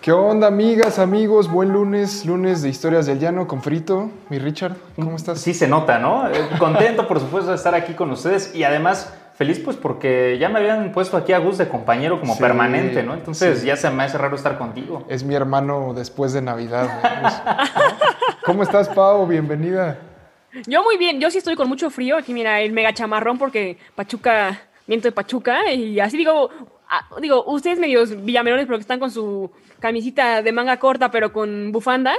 ¿Qué onda, amigas, amigos? Buen lunes, lunes de Historias del Llano con Frito. Mi Richard, ¿cómo estás? Sí se nota, ¿no? Eh, Contento, por supuesto, de estar aquí con ustedes y además feliz pues porque ya me habían puesto aquí a Gus de compañero como Sí, permanente, ¿no? Entonces sí. ya se me hace raro estar contigo. Es mi hermano después de Navidad. ¿no? ¿Cómo estás, Pau? Bienvenida. Yo muy bien, yo sí estoy con mucho frío. Aquí mira el mega chamarrón porque Pachuca, viento de Pachuca. Y así digo, ah, digo, ustedes medios villamelones pero que están con su camisita de manga corta pero con bufanda.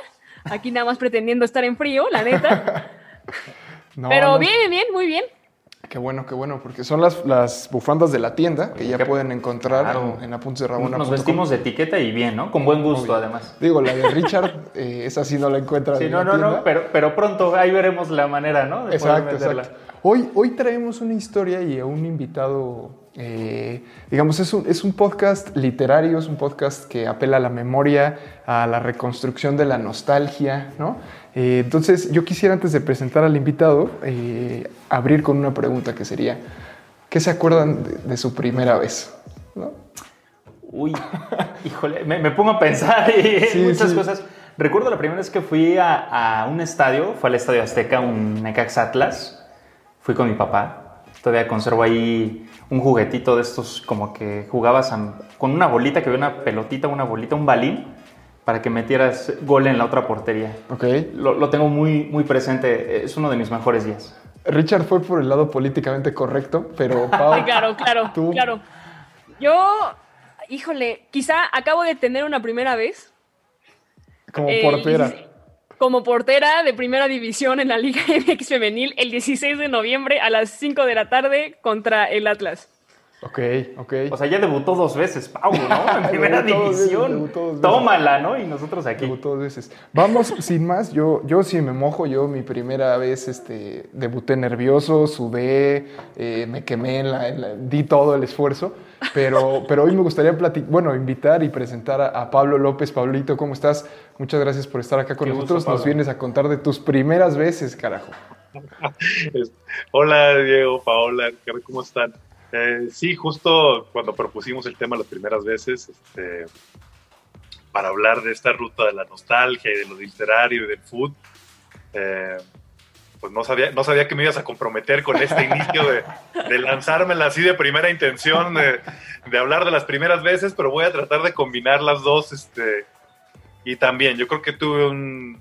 Aquí nada más pretendiendo estar en frío, la neta. No, pero no, bien, bien, muy bien. Qué bueno, qué bueno, porque son las, las bufandas de la tienda que ya Qué- pueden encontrar Claro. en, en apuntes.rabona.com. Nos vestimos de etiqueta y bien, ¿no? Con buen gusto, Obvio. además. Digo, la de Richard, eh, esa sí no la encuentran Sí, en no, la no, no, tienda. pero, pero pronto ahí veremos la manera, ¿no? De poder Exacto, meterla. exacto. Hoy, hoy traemos una historia y a un invitado, eh, digamos, es un, es un podcast literario, es un podcast que apela a la memoria, a la reconstrucción de la nostalgia, ¿no? Eh, entonces, yo quisiera antes de presentar al invitado, eh, abrir con una pregunta que sería, ¿qué se acuerdan de, de su primera vez? ¿No? Uy, híjole, me, me pongo a pensar y Sí, muchas sí. cosas. Recuerdo la primera vez que fui a, a un estadio, fue al Estadio Azteca, un Necax Atlas. Fui con mi papá. Todavía conservo ahí un juguetito de estos, como que jugabas a- con una bolita, que había una pelotita, una bolita, un balín, para que metieras gol en la otra portería. Ok. Lo, lo tengo muy, muy presente, es uno de mis mejores días. Richard fue por el lado políticamente correcto, pero Pau, claro, claro, Tú. claro. Yo, híjole, quizá acabo de tener una primera vez. como Eh, portera. Como portera de primera división en la Liga MX Femenil el 16 de noviembre a las 5 de la tarde contra el Atlas. Ok, ok. O sea, ya debutó dos veces, Pau, ¿no? En primera Debutó dos veces, división. debutó dos veces. Tómala, ¿no? Y nosotros aquí. Debutó dos veces. Vamos, sin más, yo, yo sí me mojo, yo mi primera vez este, debuté nervioso, sudé, eh, me quemé, en la, en la- di todo el esfuerzo, pero, pero hoy me gustaría bueno, invitar y presentar a, a Pablo López. Pablito, ¿cómo estás? Muchas gracias por estar acá con Qué gusto, nosotros. Nos vienes a contar de tus primeras veces, carajo. Hola Diego, Paola, ¿qué- ¿cómo están? Eh, sí, justo cuando propusimos el tema las primeras veces, este, para hablar de esta ruta de la nostalgia y de lo literario y del food, eh, pues no sabía, no sabía que me ibas a comprometer con este inicio de, de lanzármela así de primera intención, de, de hablar de las primeras veces, pero voy a tratar de combinar las dos. Este, y también, yo creo que tuve un,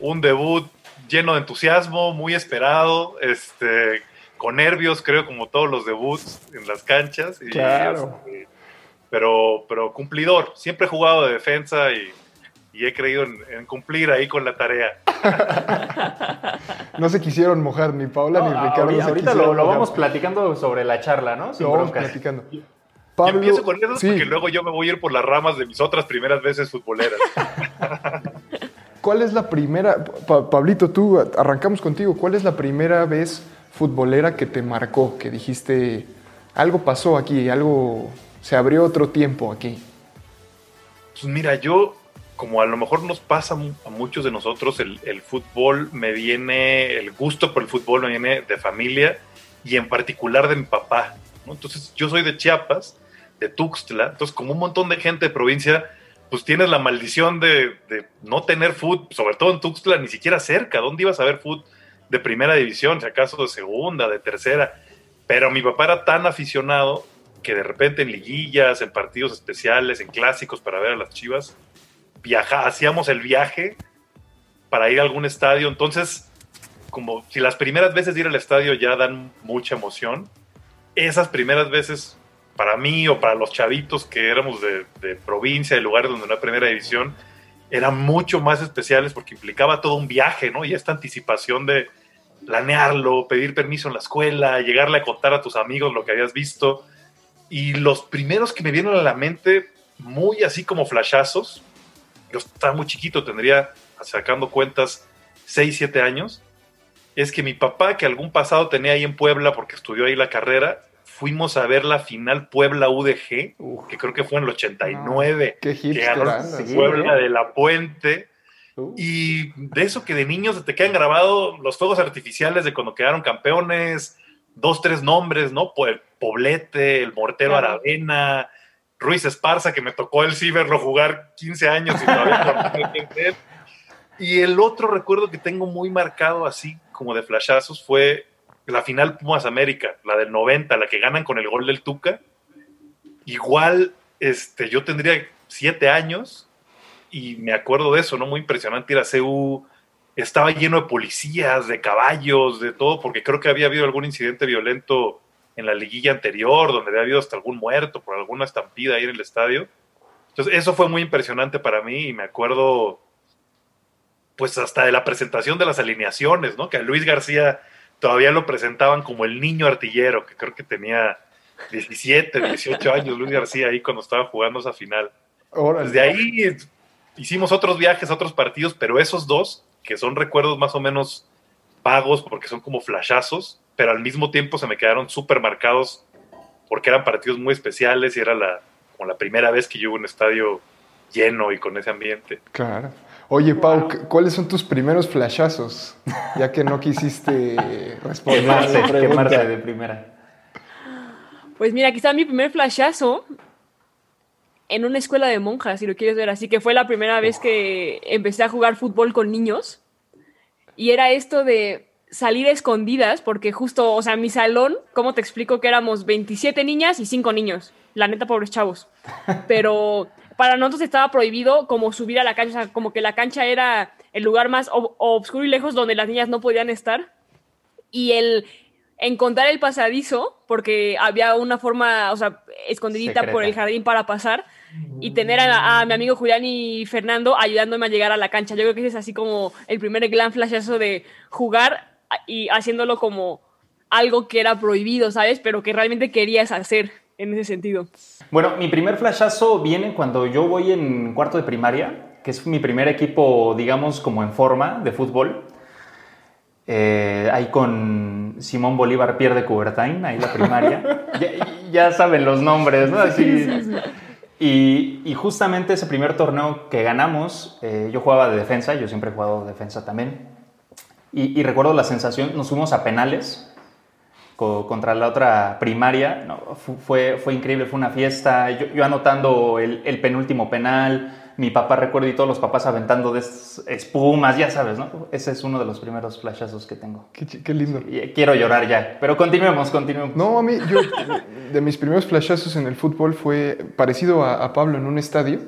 un debut lleno de entusiasmo, muy esperado, este, con nervios, creo, como todos los debuts en las canchas. y, Claro. este, pero, pero cumplidor. Siempre he jugado de defensa y, y he creído en, en cumplir ahí con la tarea. No se quisieron mojar ni Paula ni Ricardo. ahorita se ahorita quisieron lo, vamos platicando sobre la charla, ¿no? Sin Lo vamos broncas. platicando. Yo empiezo con eso sí. porque luego yo me voy a ir por las ramas de mis otras primeras veces futboleras. ¿Cuál es la primera, Pa- Pablito, tú arrancamos contigo, ¿cuál es la primera vez futbolera que te marcó, que dijiste, algo pasó aquí, algo, se abrió otro tiempo aquí? Pues mira, yo, como a lo mejor nos pasa a muchos de nosotros, el, el fútbol me viene, el gusto por el fútbol me viene de familia y en particular de mi papá. Entonces, yo soy de Chiapas, de Tuxtla, entonces como un montón de gente de provincia, pues tienes la maldición de, de no tener fútbol, sobre todo en Tuxtla, ni siquiera cerca. ¿Dónde ibas a ver fútbol de primera división, si acaso de segunda, de tercera? Pero mi papá era tan aficionado que de repente en liguillas, en partidos especiales, en clásicos para ver a las Chivas, viaja, hacíamos el viaje para ir a algún estadio. Entonces, como si las primeras veces de ir al estadio ya dan mucha emoción, esas primeras veces para mí o para los chavitos que éramos de, de provincia, de lugares donde no hay primera división, eran mucho más especiales porque implicaba todo un viaje, ¿no? Y esta anticipación de planearlo, pedir permiso en la escuela, llegarle a contar a tus amigos lo que habías visto. Y los primeros que me vienen a la mente, muy así como flashazos, yo estaba muy chiquito, tendría, sacando cuentas, 6, 7 años, es que mi papá, que algún pasado tenía ahí en Puebla porque estudió ahí la carrera, fuimos a ver la final Puebla UDG, Uf. que creo que fue en el 89, Qué que ganó sí. Puebla de la Puente. Uh. Y de eso que de niños te quedan grabados los fuegos artificiales de cuando quedaron campeones, dos, tres nombres, ¿no? El Poblete, el Mortero Claro. Aravena, Ruiz Esparza, que me tocó el sí verlo jugar 15 años y todavía no. Y el otro recuerdo que tengo muy marcado así como de flashazos fue la final Pumas América, la del 90, la que ganan con el gol del Tuca. Igual, este, yo tendría siete años y me acuerdo de eso, ¿no? Muy impresionante ir a CU. Estaba lleno de policías, de caballos, de todo, porque creo que había habido algún incidente violento en la liguilla anterior, donde había habido hasta algún muerto por alguna estampida ahí en el estadio. Entonces, eso fue muy impresionante para mí y me acuerdo, pues hasta de la presentación de las alineaciones, ¿no? Que a Luis García todavía lo presentaban como el niño artillero, que creo que tenía 17, 18 años Luis García ahí cuando estaba jugando esa final. Desde ahí hicimos otros viajes otros partidos, pero esos dos, que son recuerdos más o menos vagos porque son como flashazos, pero al mismo tiempo se me quedaron súper marcados porque eran partidos muy especiales y era la, como la primera vez que yo iba a un estadio lleno y con ese ambiente. Claro. Oye, Pau, ¿cu- ¿cuáles son tus primeros flashazos? Ya que no quisiste responder a Quemarse, la pregunta. quemarse de primera. Pues mira, aquí está mi primer flashazo en una escuela de monjas, si lo quieres ver así, que fue la primera vez que empecé a jugar fútbol con niños. Y era esto de salir a escondidas, porque justo, o sea, mi salón, ¿cómo te explico que éramos 27 niñas y 5 niños? La neta, pobres chavos. Pero para nosotros estaba prohibido como subir a la cancha, o sea, como que la cancha era el lugar más ob- obscuro y lejos donde las niñas no podían estar. Y el encontrar el pasadizo, porque había una forma, o sea, escondidita Secreta. por el jardín para pasar, y tener a, a mi amigo Julián y Fernando ayudándome a llegar a la cancha. Yo creo que ese es así como el primer gran flashazo de jugar y haciéndolo como algo que era prohibido, ¿sabes? Pero que realmente querías hacer en ese sentido. Bueno, mi primer flashazo viene cuando yo voy en cuarto de primaria, que es mi primer equipo, digamos, como en forma de fútbol. Eh, ahí con Simón Bolívar Pierre de Coubertin, ahí la primaria. ya, ya saben los nombres, ¿no? Así. Y, y justamente ese primer torneo que ganamos, eh, yo jugaba de defensa, yo siempre he jugado de defensa también. Y, y recuerdo la sensación, nos fuimos a penales co- contra la otra primaria. No, fu- fue, fue increíble, fue una fiesta. Yo, yo anotando el, el penúltimo penal, mi papá recuerdo y todos los papás aventando de es- espumas, ya sabes, ¿no? Ese es uno de los primeros flashazos que tengo. Qué, qué lindo. Quiero llorar ya, pero continuemos, continuemos. No, a mí, yo, de mis primeros flashazos en el fútbol fue parecido a, a Pablo en un estadio,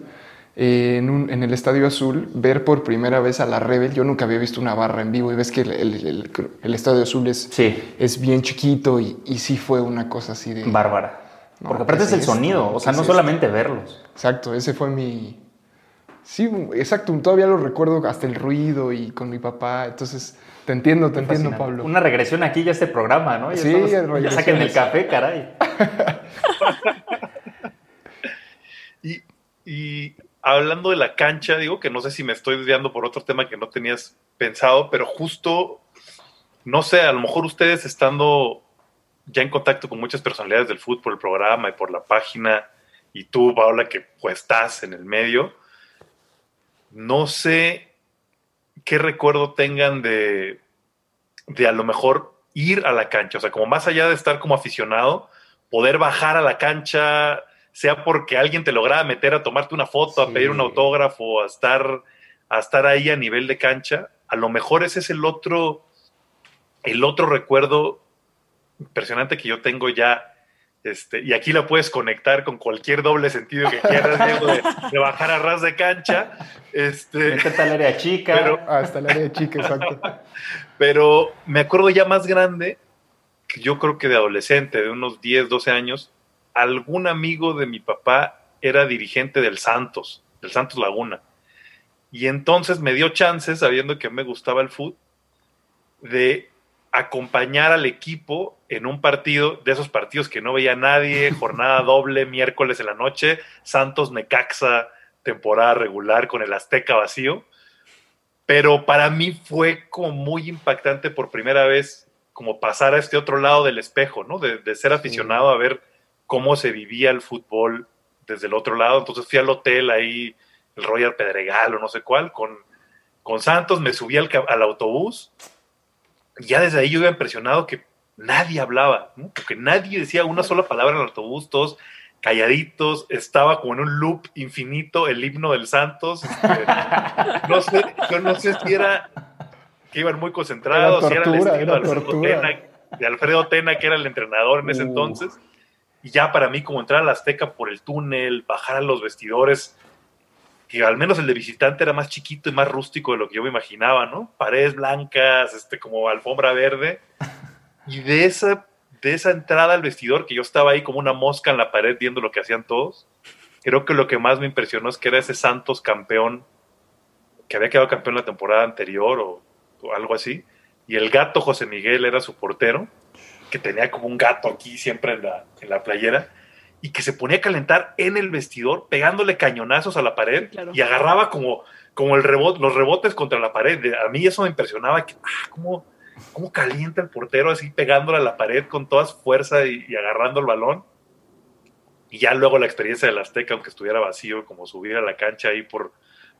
eh, en, un- en el Estadio Azul, ver por primera vez a la Rebel. Yo nunca había visto una barra en vivo y ves que el, el- el- el Estadio Azul es, Sí, es bien chiquito y, y sí fue una cosa así de... bárbara. No, Porque aparte ¿qué es el sonido, o sea, ¿Qué no es solamente verlos. Exacto, ese fue mi... Sí, exacto, todavía lo recuerdo hasta el ruido y con mi papá, entonces te entiendo, te entiendo. Pablo. Una regresión aquí ya a este programa, ¿no? Ya Sí, estamos- ya saquen el café, caray. Y, y hablando de la cancha, digo que no sé si me estoy desviando por otro tema que no tenías pensado, pero justo, no sé, a lo mejor ustedes estando ya en contacto con muchas personalidades del fútbol, el programa y por la página, y tú, Paola, que pues estás en el medio, no sé qué recuerdo tengan de, de a lo mejor ir a la cancha, o sea, como más allá de estar como aficionado, poder bajar a la cancha, sea porque alguien te lograba meter a tomarte una foto, a Sí. pedir un autógrafo, a estar, a estar ahí a nivel de cancha, a lo mejor ese es el otro, el otro recuerdo impresionante que yo tengo ya. Este, y aquí la puedes conectar con cualquier doble sentido que quieras, Diego, de, de bajar a ras de cancha. Este, Meterte al área chica. Pero- Hasta el área chica, exacto. pero me acuerdo ya más grande, que yo creo que de adolescente, de unos 10, 12 años, algún amigo de mi papá era dirigente del Santos, del Santos Laguna. Y entonces me dio chances, sabiendo que me gustaba el fútbol, de acompañar al equipo en un partido, de esos partidos que no veía nadie, jornada doble, miércoles en la noche, Santos Necaxa, temporada regular con el Azteca vacío. pero para mí fue como muy impactante por primera vez como pasar a este otro lado del espejo, ¿no? De, de ser aficionado a ver cómo se vivía el fútbol desde el otro lado. Entonces fui al hotel ahí, el Royal Pedregal o no sé cuál, con, con Santos, me subí al, al autobús y ya desde ahí yo iba impresionado que nadie hablaba, ¿no? porque nadie decía una sola palabra en el autobús, todos calladitos, estaba como en un loop infinito el himno del Santos. este, no sé, yo no sé si era que iban muy concentrados, Era si era el tortura, estilo de era Alfredo, tortura. Tena, de Alfredo Tena, que era el entrenador en ese Uh. entonces. Y ya para mí, como entrar a la Azteca por el túnel, bajar a los vestidores, que al menos el de visitante era más chiquito y más rústico de lo que yo me imaginaba, ¿no? Paredes blancas, este, como alfombra verde. Y de esa, de esa entrada al vestidor, que yo estaba ahí como una mosca en la pared viendo lo que hacían todos, creo que lo que más me impresionó es que era ese Santos campeón, que había quedado campeón la temporada anterior o, o algo así. Y el gato José Miguel era su portero, que tenía como un gato aquí siempre en la, en la playera, y que se ponía a calentar en el vestidor, pegándole cañonazos a la pared, Sí, claro. y agarraba como, como el rebot, los rebotes contra la pared. A mí eso me impresionaba, que, ah, cómo, cómo calienta el portero así pegándole a la pared con toda su fuerza y, y agarrando el balón. Y ya luego la experiencia del Azteca, aunque estuviera vacío, como subir a la cancha ahí por,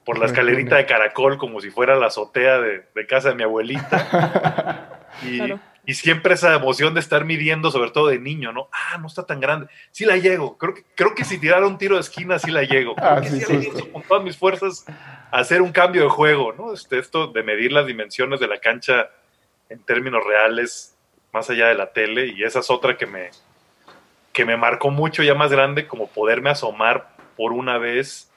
por la escalerita de caracol, como si fuera la azotea de, de casa de mi abuelita. Y, Claro. Y siempre esa emoción de estar midiendo, sobre todo de niño, ¿no? Ah, no está tan grande. Sí la llego. Creo que, creo que si tirara un tiro de esquina, sí la llego. Creo Ah, que sí, sí justo. con todas mis fuerzas a hacer un cambio de juego, ¿no? Este, esto de medir las dimensiones de la cancha en términos reales, más allá de la tele, y esa es otra que me, que me marcó mucho ya más grande, como poderme asomar por una vez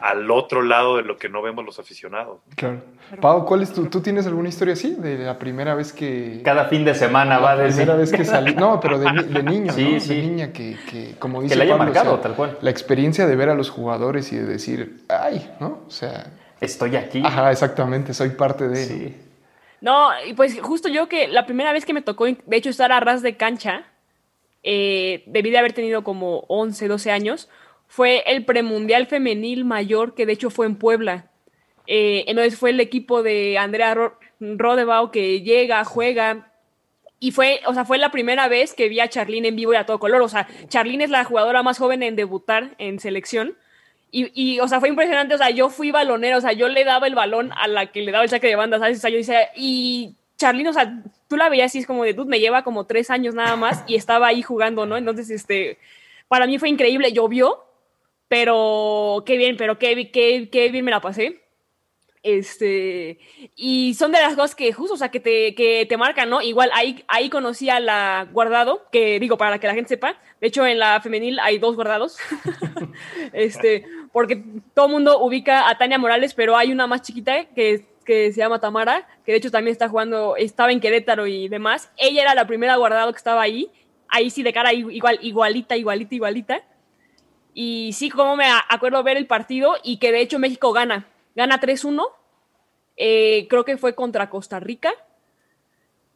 al otro lado de lo que no vemos los aficionados. Claro. Pau, ¿cuál es tu, ¿tú tienes alguna historia así? De la primera vez que... Cada fin de semana va a la primera vez que salí... No, pero de, de niño, Sí, ¿no? sí. De niña que, que como dice que le haya Pablo, o marcado, sea, tal cual. La experiencia de ver a los jugadores y de decir, ay, ¿no? O sea, Estoy aquí. ajá, exactamente, soy parte de... Sí. No, y pues justo yo que la primera vez que me tocó, de hecho, estar a ras de cancha, eh, debí de haber tenido como 11, 12 años, fue el premundial femenil mayor que de hecho fue en Puebla. Eh, entonces fue el equipo de Andrea Ro que llega, juega. Y fue, o sea, fue la primera vez que vi a Charlene en vivo y a todo color. O sea, Charlene es la jugadora más joven en debutar en selección. Y, y, o sea, fue impresionante. O sea, yo fui balonero. O sea, yo le daba el balón a la que le daba el saque de banda, ¿sabes? O sea, yo decía, y Charlene, o sea, tú la veías así, es como de, tú me lleva como tres años nada más y estaba ahí jugando, ¿no? Entonces, este, para mí fue increíble. Llovió, pero qué bien, pero qué, qué, qué bien me la pasé. Este, y son de las cosas que justo, o sea, que te, que te marcan, ¿no? Igual ahí, ahí conocí a la guardado, que digo, para que la gente sepa, de hecho en la femenil hay dos guardados, este, porque todo el mundo ubica a Tania Morales, pero hay una más chiquita que, que se llama Tamara, que de hecho también está jugando, estaba en Querétaro y demás. Ella era la primera guardado que estaba ahí, ahí sí de cara igual, igualita, igualita, igualita. Y sí, como me acuerdo ver el partido y que de hecho México gana. Gana 3-1. Eh, creo que fue contra Costa Rica.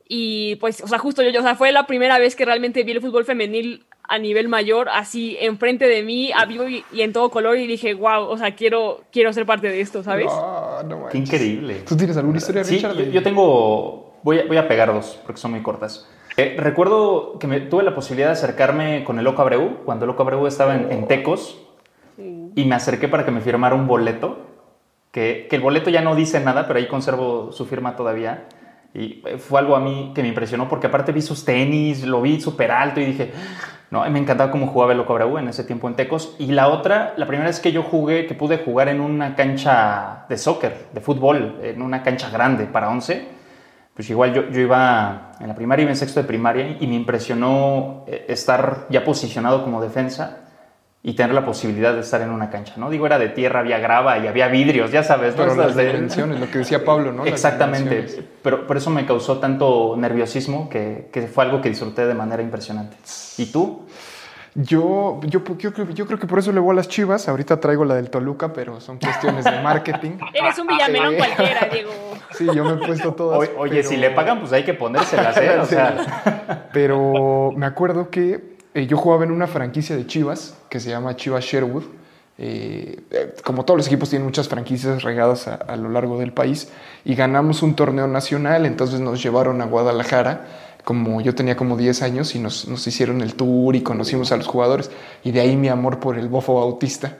Y pues, o sea, justo yo, o sea, fue la primera vez que realmente vi el fútbol femenil a nivel mayor, así enfrente de mí, a vivo y, y en todo color, y dije, wow, o sea, quiero, quiero ser parte de esto, ¿sabes? Ah, no Qué increíble. ¿Tú tienes alguna historia, Sí, Richard? yo, yo tengo. Voy a, voy a pegar dos porque son muy cortas. Eh, recuerdo que me, tuve la posibilidad de acercarme con el Loco Abreu cuando el Loco Abreu estaba en, en Tecos y me acerqué para que me firmara un boleto. Que, que el boleto ya no dice nada, pero ahí conservo su firma todavía. Y eh, fue algo a mí que me impresionó porque aparte vi sus tenis, lo vi súper alto y dije, no, me encantaba cómo jugaba el Loco Abreu en ese tiempo en Tecos. Y la otra, la primera vez que yo jugué, que pude jugar en una cancha de soccer, de fútbol, en una cancha grande para 11, pues igual yo, yo iba en la primaria, iba en sexto de primaria y me impresionó eh, estar ya posicionado como defensa y tener la posibilidad de estar en una cancha, ¿no? Digo, era de tierra, había grava y había vidrios, ya sabes. Pero las de- dimensiones, lo que decía Pablo, ¿no? Exactamente, pero por eso me causó tanto nerviosismo que, que fue algo que disfruté de manera impresionante. ¿Y tú? Yo, yo, yo, creo- yo creo que por eso le voy a las chivas. Ahorita traigo la del Toluca, pero son cuestiones de marketing. Eres un villamelón Eh. cualquiera, Diego. Sí, yo me he puesto todas. Oye, oye, pero- si le pagan, pues hay que ponérselas, ¿eh? O sea, Pero me acuerdo que eh, yo jugaba en una franquicia de Chivas que se llama Chivas Sherwood. eh, eh, como todos los equipos tienen muchas franquicias regadas a, a, lo largo del país y ganamos un torneo nacional, entonces nos llevaron a Guadalajara, como yo tenía como 10 años y nos, nos hicieron el tour y conocimos a los jugadores y de ahí mi amor por el bofo bautista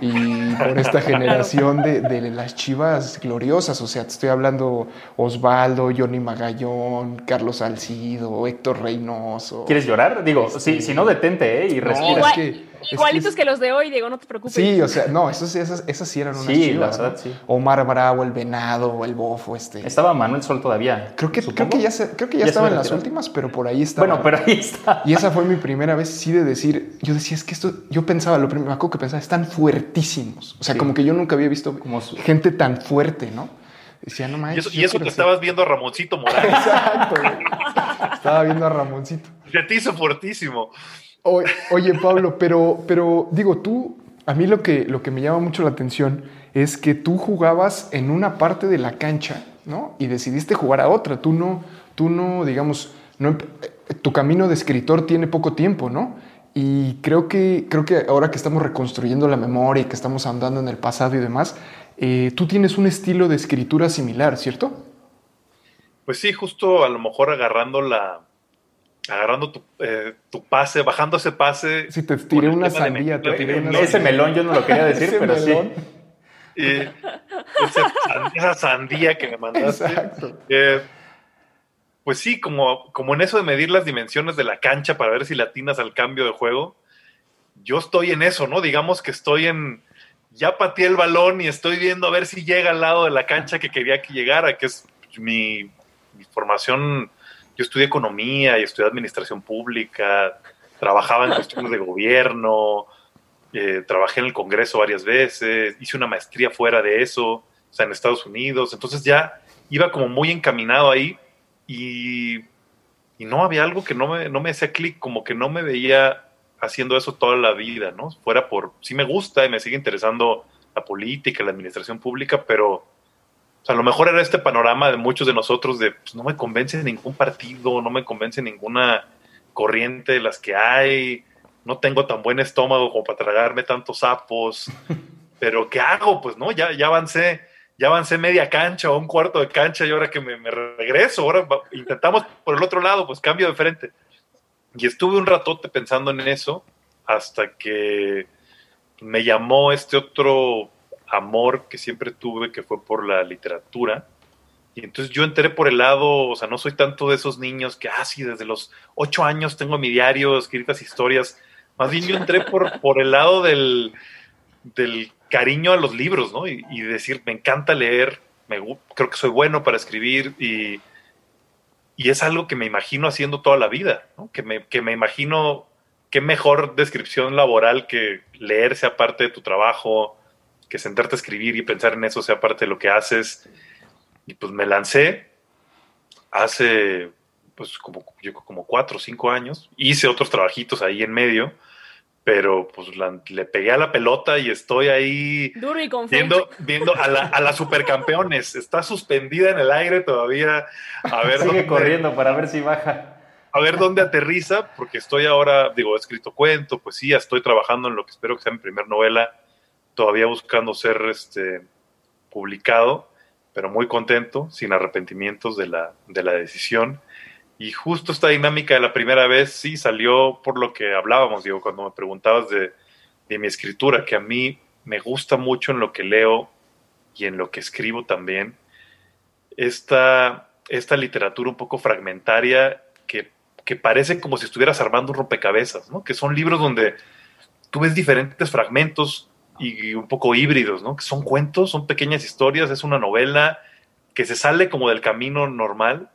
y por esta generación de, de, las chivas gloriosas. O sea, te estoy hablando Osvaldo, Johnny Magallón, Carlos Salcido, Héctor Reynoso. ¿Quieres llorar? Digo, este... si, si, no, detente, ¿eh? Y respira. No, es que, Igualitos es que, que, los de hoy, Diego, no te preocupes. Sí, o sea, no, esas, esas sí eran unas sí, chivas. La verdad, ¿no? sí. Omar Bravo, el Venado, el Bofo, este. Estaba Manuel Sol todavía. Creo que, creo que ya, se, creo que ya, ¿Ya estaba en las últimas, pero por ahí estaba. Bueno, pero ahí está. Y esa fue mi primera vez, sí, de decir, yo decía, es que esto, yo pensaba, lo primero, me acuerdo que pensaba, están fuertísimos. O sea, Sí. como que yo nunca había visto Como su- gente tan fuerte, ¿no? Decía, no Y manches. eso, y eso que ser". estabas viendo a Ramoncito Morales. Exacto, güey. Estaba viendo a Ramoncito. Se te hizo fuertísimo. Oye, Pablo, pero, pero digo, tú, a mí lo que, lo que me llama mucho la atención es que tú jugabas en una parte de la cancha, ¿no? Y decidiste jugar a otra. Tú no, tú no, digamos, no, eh, tu camino de escritor tiene poco tiempo, ¿no? Y creo que, creo que ahora que estamos reconstruyendo la memoria y que estamos andando en el pasado y demás, eh, tú tienes un estilo de escritura similar, ¿cierto? Pues sí, justo a lo mejor agarrando la. Agarrando tu, eh, tu pase, bajando ese pase. Si te tiré una sandía, te tiré una Ese melón yo no lo quería decir, Ese pero melón. sí. esa sandía que me mandaste. Exacto. Eh, pues sí, como, como en eso de medir las dimensiones de la cancha para ver si latinas al cambio de juego, yo estoy en eso, ¿no? Digamos que estoy en, ya pateé el balón y estoy viendo a ver si llega al lado de la cancha que quería que llegara, que es mi, mi formación, yo estudié economía y estudié administración pública, trabajaba en cuestiones de gobierno, eh, trabajé en el Congreso varias veces, hice una maestría fuera de eso, o sea, en Estados Unidos, entonces ya iba como muy encaminado ahí y, y no había algo que no me, no me hacía clic, como que no me veía haciendo eso toda la vida, ¿no? Fuera por, sí me gusta y me sigue interesando la política, la administración pública, pero o sea, a lo mejor era este panorama de muchos de nosotros de, pues no me convence ningún partido, no me convence ninguna corriente de las que hay, no tengo tan buen estómago como para tragarme tantos sapos, pero ¿qué hago? Pues no, ya, ya avancé, ya avancé media cancha o un cuarto de cancha y ahora que me, me regreso, ahora intentamos por el otro lado, pues cambio de frente. Y estuve un ratote pensando en eso hasta que me llamó este otro amor que siempre tuve, que fue por la literatura. Y entonces yo entré por el lado, o sea, no soy tanto de esos niños que, ah, sí, desde los ocho años tengo mi diario, escritas historias. Más bien yo entré por, por el lado del, del cariño a los libros, ¿no? Y, decir, me encanta leer, me, creo que soy bueno para escribir y, y es algo que me imagino haciendo toda la vida, ¿no? Que me, que me imagino qué mejor descripción laboral que leer sea parte de tu trabajo, que sentarte a escribir y pensar en eso sea parte de lo que haces. Y pues me lancé hace pues como, yo como cuatro o cinco años. Hice otros trabajitos ahí en medio, pero pues la- le pegué a la pelota y estoy ahí Duro y viendo, viendo a la, a la supercampeones. Está suspendida en el aire todavía. A ver, Sigue dónde- corriendo para ver si baja. a ver dónde aterriza, porque estoy ahora, digo, he escrito cuento, poesía, estoy trabajando en lo que espero que sea mi primer novela, todavía buscando ser este, publicado, pero muy contento, sin arrepentimientos de la, de la decisión. Y justo esta dinámica de la primera vez sí salió por lo que hablábamos, digo, cuando me preguntabas de, de mi escritura, que a mí me gusta mucho en lo que leo y en lo que escribo también, esta, esta literatura un poco fragmentaria que, que parece como si estuvieras armando un rompecabezas, ¿no? Que son libros donde tú ves diferentes fragmentos y un poco híbridos, ¿no? Que son cuentos, son pequeñas historias, es una novela que se sale como del camino normal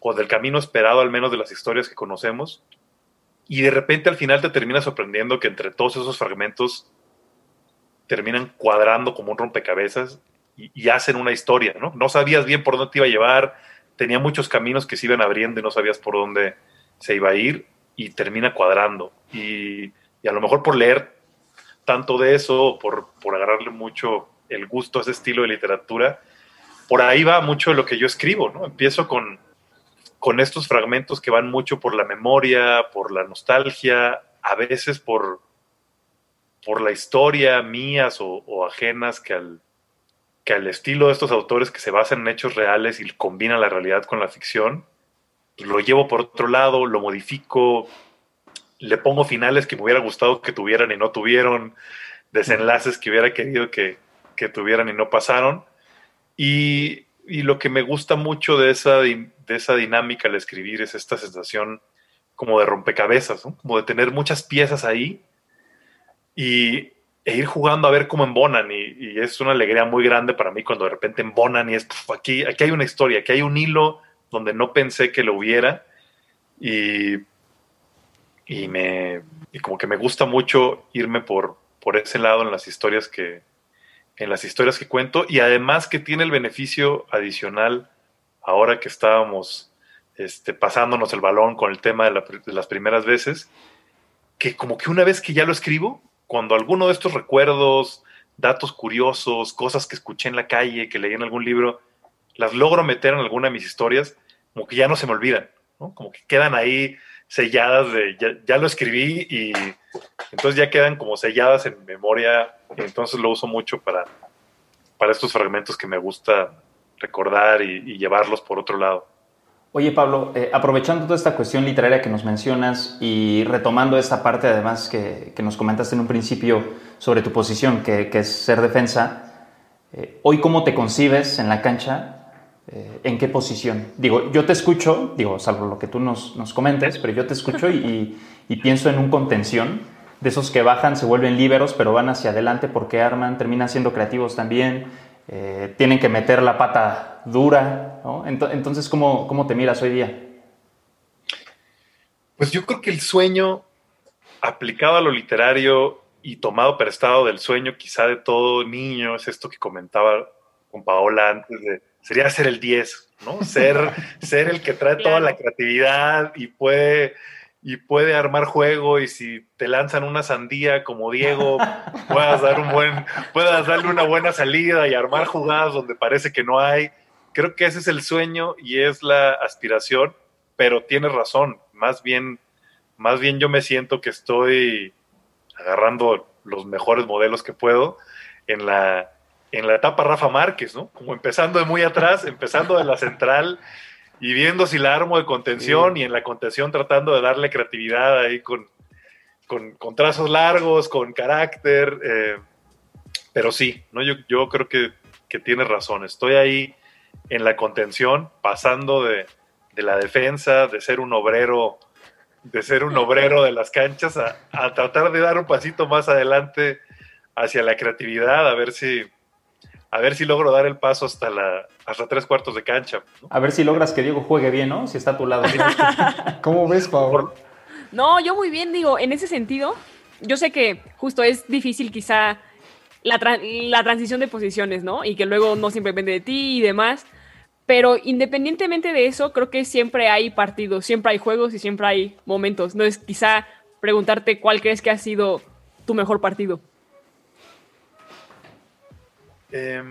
o del camino esperado al menos de las historias que conocemos y de repente al final te termina sorprendiendo que entre todos esos fragmentos terminan cuadrando como un rompecabezas y, y hacen una historia, ¿no? No sabías bien por dónde te iba a llevar, tenía muchos caminos que se iban abriendo y no sabías por dónde se iba a ir y termina cuadrando. Y, y a lo mejor por leer tanto de eso, por, por agarrarle mucho el gusto a ese estilo de literatura, por ahí va mucho lo que yo escribo, ¿no? Empiezo con, con estos fragmentos que van mucho por la memoria, por la nostalgia, a veces por, por la historia mías o, o ajenas que al, que al estilo de estos autores que se basan en hechos reales y combinan la realidad con la ficción, pues lo llevo por otro lado, lo modifico, le pongo finales que me hubiera gustado que tuvieran y no tuvieron, desenlaces que hubiera querido que, que tuvieran y no pasaron. Y, y, lo que me gusta mucho de esa, de esa dinámica al escribir es esta sensación como de rompecabezas, como de tener muchas piezas ahí y, e ir jugando a ver cómo embonan. Y, y, es una alegría muy grande para mí cuando de repente embonan y es, aquí, aquí hay una historia, aquí hay un hilo donde no pensé que lo hubiera. Y, y me y como que me gusta mucho irme por, por ese lado en las historias que en las historias que cuento y además que tiene el beneficio adicional ahora que estábamos este, pasándonos el balón con el tema de, la, las primeras veces que como que una vez que ya lo escribo cuando alguno de estos recuerdos datos curiosos cosas que escuché en la calle que leí en algún libro las logro meter en alguna de mis historias como que ya no se me olvidan ¿no? como que quedan ahí selladas de ya, ya, lo escribí y entonces ya quedan como selladas en memoria entonces lo uso mucho para, para estos fragmentos que me gusta recordar y, y llevarlos por otro lado. Oye Pablo, eh, aprovechando toda esta cuestión literaria que nos mencionas y retomando esta parte además que, que nos comentaste en un principio sobre tu posición, que, que es ser defensa, eh, hoy cómo te concibes en la cancha eh, ¿En qué posición? Digo, yo te escucho, digo, salvo lo que tú nos, nos comentes, pero yo te escucho y, pienso en un contención, de esos que bajan, se vuelven líberos, pero van hacia adelante porque arman, terminan siendo creativos también, eh, tienen que meter la pata dura, ¿no? Entonces, ¿cómo, ¿cómo te miras hoy día? Pues yo creo que el sueño aplicado a lo literario y tomado prestado del sueño quizá de todo niño, es esto que comentaba con Paola antes de sería ser el 10, ¿no? Ser, ser el que trae claro. toda la creatividad y puede, y puede armar juego y si te lanzan una sandía como Diego, puedas, dar un buen, puedas darle una buena salida y armar jugadas donde parece que no hay. Creo que ese es el sueño y es la aspiración, pero tienes razón, más bien, más bien yo me siento que estoy agarrando los mejores modelos que puedo en la, en la etapa Rafa Márquez, ¿no? Como empezando de muy atrás, empezando de la central y viendo si la armo de contención sí. y en la contención tratando de darle creatividad ahí con, con, con trazos largos, con carácter. Eh, pero sí, ¿no? Yo, yo creo que, que tienes razón. Estoy ahí en la contención, pasando de, de, la defensa, de ser un obrero, de ser un obrero de las canchas, a, a tratar de dar un pasito más adelante hacia la creatividad, a ver si, a ver si logro dar el paso hasta la hasta tres cuartos de cancha. ¿no? A ver si logras que Diego juegue bien, ¿no? Si está a tu lado. ¿Cómo ves, Pablo? No, yo muy bien, digo, en ese sentido, yo sé que justo es difícil quizá la, tra la transición de posiciones, ¿no? Y que luego no siempre depende de ti y demás. Pero independientemente de eso, creo que siempre hay partidos, siempre hay juegos y siempre hay momentos. No es quizá preguntarte cuál crees que ha sido tu mejor partido. Eh,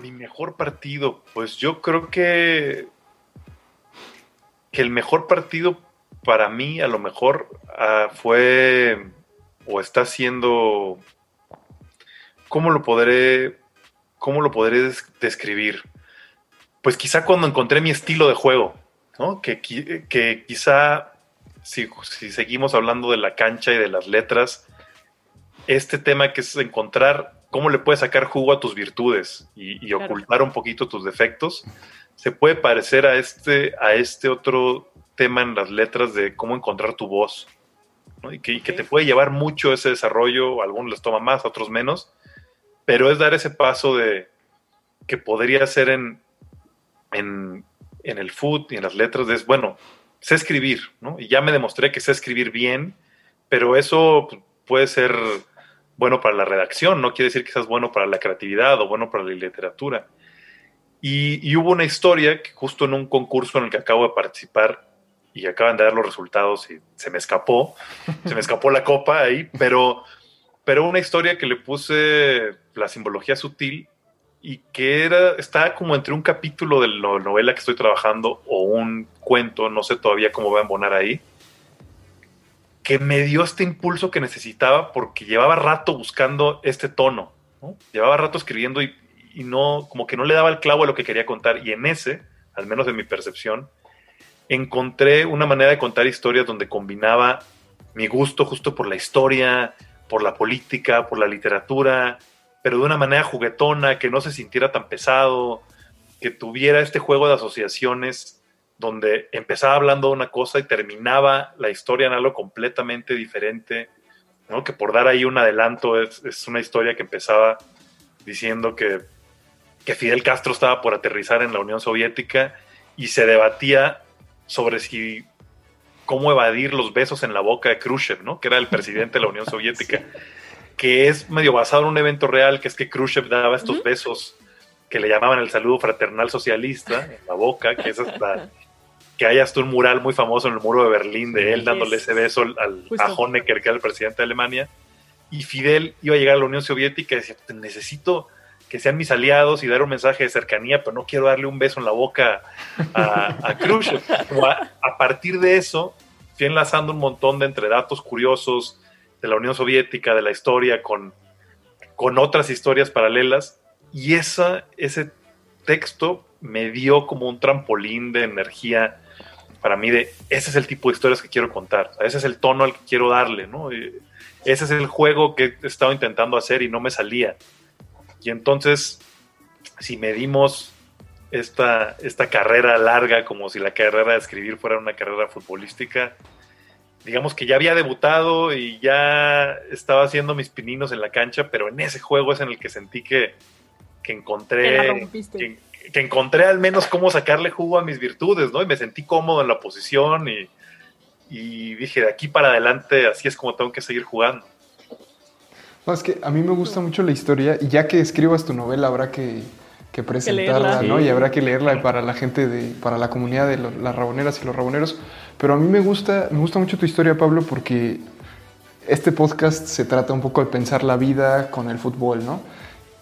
mi mejor partido, pues yo creo que, que el mejor partido para mí a lo mejor uh, fue o está siendo, ¿cómo lo podré, cómo lo podré des describir? Pues quizá cuando encontré mi estilo de juego, ¿no? Que, que quizá si, si seguimos hablando de la cancha y de las letras, este tema que es encontrar cómo le puedes sacar jugo a tus virtudes y, y claro. ocultar un poquito tus defectos, se puede parecer a este, a este otro tema en las letras de cómo encontrar tu voz. ¿no? Y, que, y, que, te puede llevar mucho ese desarrollo, a algunos les toma más, a otros menos, pero es dar ese paso de que podría ser en, en, en el foot y en las letras, de, es bueno, sé escribir, ¿no? Y ya me demostré que sé escribir bien, pero eso puede ser bueno para la redacción, no quiere decir que seas bueno para la creatividad o bueno para la literatura. Y, y, hubo una historia que justo en un concurso en el que acabo de participar y acaban de dar los resultados y se me escapó, se me escapó la copa ahí, pero, pero una historia que le puse la simbología sutil y que era, está como entre un capítulo de la novela que estoy trabajando o un cuento, no sé todavía cómo va a embonar ahí, que me dio este impulso que necesitaba porque llevaba rato buscando este tono, ¿no? llevaba rato escribiendo y, y, no, como que no le daba el clavo a lo que quería contar. Y en ese, al menos de mi percepción, encontré una manera de contar historias donde combinaba mi gusto justo por la historia, por la política, por la literatura, pero de una manera juguetona, que no se sintiera tan pesado, que tuviera este juego de asociaciones donde empezaba hablando de una cosa y terminaba la historia en algo completamente diferente, ¿no? que por dar ahí un adelanto es, es una historia que empezaba diciendo que, que Fidel Castro estaba por aterrizar en la Unión Soviética y se debatía sobre si cómo evadir los besos en la boca de Khrushchev, ¿no? que era el presidente de la Unión Soviética, sí. que es medio basado en un evento real, que es que Khrushchev daba estos uh -huh. besos que le llamaban el saludo fraternal socialista en la boca, que es hasta que hay hasta un mural muy famoso en el muro de Berlín de él dándole ese beso al, a Honecker, que era el presidente de Alemania, y Fidel iba a llegar a la Unión Soviética y decía, necesito que sean mis aliados y dar un mensaje de cercanía, pero no quiero darle un beso en la boca a, a Khrushchev. A, a, partir de eso, fui enlazando un montón de entre datos curiosos de la Unión Soviética, de la historia, con, con otras historias paralelas, y esa, ese texto me dio como un trampolín de energía para mí de ese es el tipo de historias que quiero contar, ese es el tono al que quiero darle, ¿no? Ese es el juego que he estado intentando hacer y no me salía. Y entonces, si medimos esta, esta carrera larga como si la carrera de escribir fuera una carrera futbolística, digamos que ya había debutado y ya estaba haciendo mis pininos en la cancha, pero en ese juego es en el que sentí que, que encontré que, que, encontré al menos cómo sacarle jugo a mis virtudes, ¿no? Y me sentí cómodo en la posición y, y dije, de aquí para adelante así es como tengo que seguir jugando. No, es que a mí me gusta mucho la historia y ya que escribas tu novela habrá que, que presentarla, que ¿no? Sí. Y habrá que leerla para la gente, de, para la comunidad de lo, las raboneras y los raboneros. Pero a mí me gusta, me gusta mucho tu historia, Pablo, porque este podcast se trata un poco de pensar la vida con el fútbol, ¿no?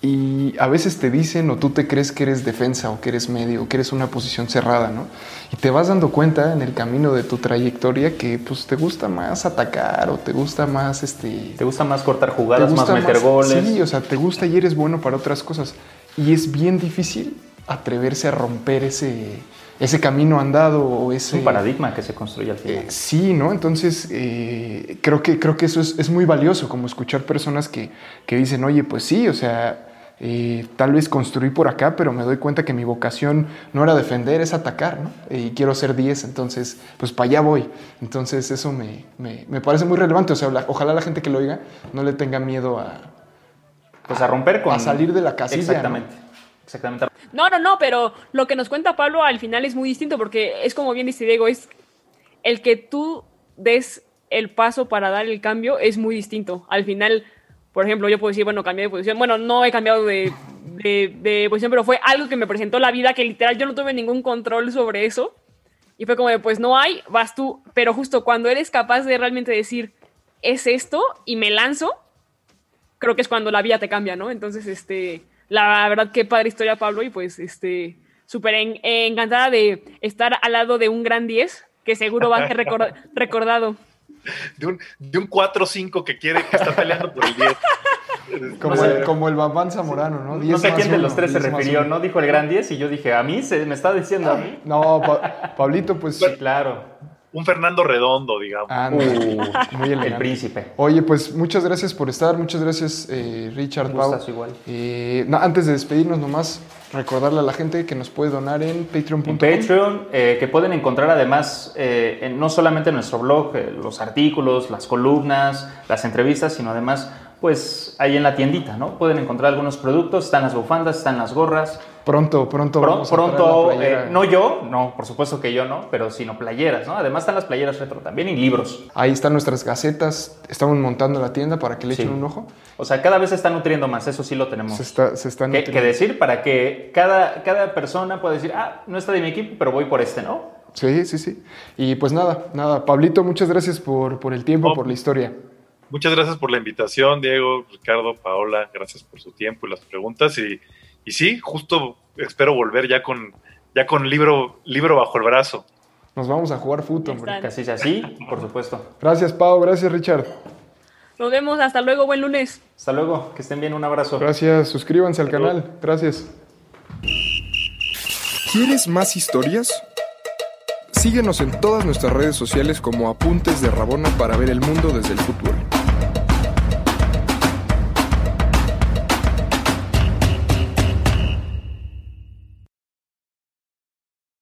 Y a veces te dicen o tú te crees que eres defensa o que eres medio o que eres una posición cerrada, ¿no? Y te vas dando cuenta en el camino de tu trayectoria que pues te gusta más atacar o te gusta más este... Te gusta más cortar jugadas, más meter más, goles. Sí, o sea, te gusta y eres bueno para otras cosas. Y es bien difícil atreverse a romper ese, ese camino andado o ese... un paradigma que se construye al final. Eh, sí, ¿no? Entonces, eh, creo, que, creo que eso es, es, muy valioso, como escuchar personas que, que dicen, oye, pues sí, o sea, eh, tal vez construí por acá, pero me doy cuenta que mi vocación no era defender, es atacar, ¿no? Y quiero ser 10, entonces, pues para allá voy. Entonces, eso me, me, me, parece muy relevante. O sea, ojalá la gente que lo oiga no le tenga miedo a... Pues a romper con... A salir de la casilla. Exactamente. ¿no? Exactamente. No, no, no, pero lo que nos cuenta Pablo al final es muy distinto porque es como bien dice Diego, es el que tú des el paso para dar el cambio es muy distinto. Al final, por ejemplo, yo puedo decir, bueno, cambié de posición. Bueno, no he cambiado de, de, de posición, pero fue algo que me presentó la vida que literal yo no tuve ningún control sobre eso. Y fue como de, pues no hay, vas tú. Pero justo cuando eres capaz de realmente decir, es esto y me lanzo, creo que es cuando la vida te cambia, ¿no? Entonces, este la verdad qué padre historia Pablo y pues este súper en, encantada de estar al lado de un gran 10 que seguro va a ser record, recordado. De un, de un 4-5 que quiere que está peleando por el 10. Como, no sé, el, como el Bambán Zamorano, ¿no? no sé a quién de los tres se refirió, ¿no? Dijo el gran 10 y yo dije, a mí, se me está diciendo a mí. No, pa Pablito, pues. Sí, claro un Fernando Redondo, digamos. Ah, no, uh, muy elegante. El príncipe. Oye, pues muchas gracias por estar, muchas gracias eh, Richard Pau. igual. Eh, no, antes de despedirnos nomás, recordarle a la gente que nos puede donar en patreon.com. Patreon, eh, que pueden encontrar además, eh, no solamente en nuestro blog, los artículos, las columnas, las entrevistas, sino además pues ahí en la tiendita, ¿no? Pueden encontrar algunos productos, están las bufandas, están las gorras. Pronto, pronto. Pro, pronto, eh, no yo, no, por supuesto que yo no, pero sino playeras, ¿no? Además están las playeras retro también y libros. Ahí están nuestras gacetas, estamos montando la tienda para que le echen un ojo. O sea, cada vez se está nutriendo más, eso sí lo tenemos. Se está, se está que, que decir para que cada, cada persona pueda decir, ah, no está de mi equipo, pero voy por este, ¿no? Sí, sí, sí. Y pues nada, nada. Pablito, muchas gracias por, por el tiempo, oh. por la historia. Muchas gracias por la invitación, Diego, Ricardo, Paola, gracias por su tiempo y las preguntas. Y, y sí, justo espero volver ya con, ya con libro, libro bajo el brazo. Nos vamos a jugar fútbol, así sea así, por supuesto. Gracias, Pau. Gracias, Richard. Nos vemos, hasta luego, buen lunes. Hasta luego, que estén bien, un abrazo. Gracias. Suscríbanse al canal. Gracias. ¿Quieres más historias? Síguenos en todas nuestras redes sociales como Apuntes de Rabona para ver el mundo desde el fútbol.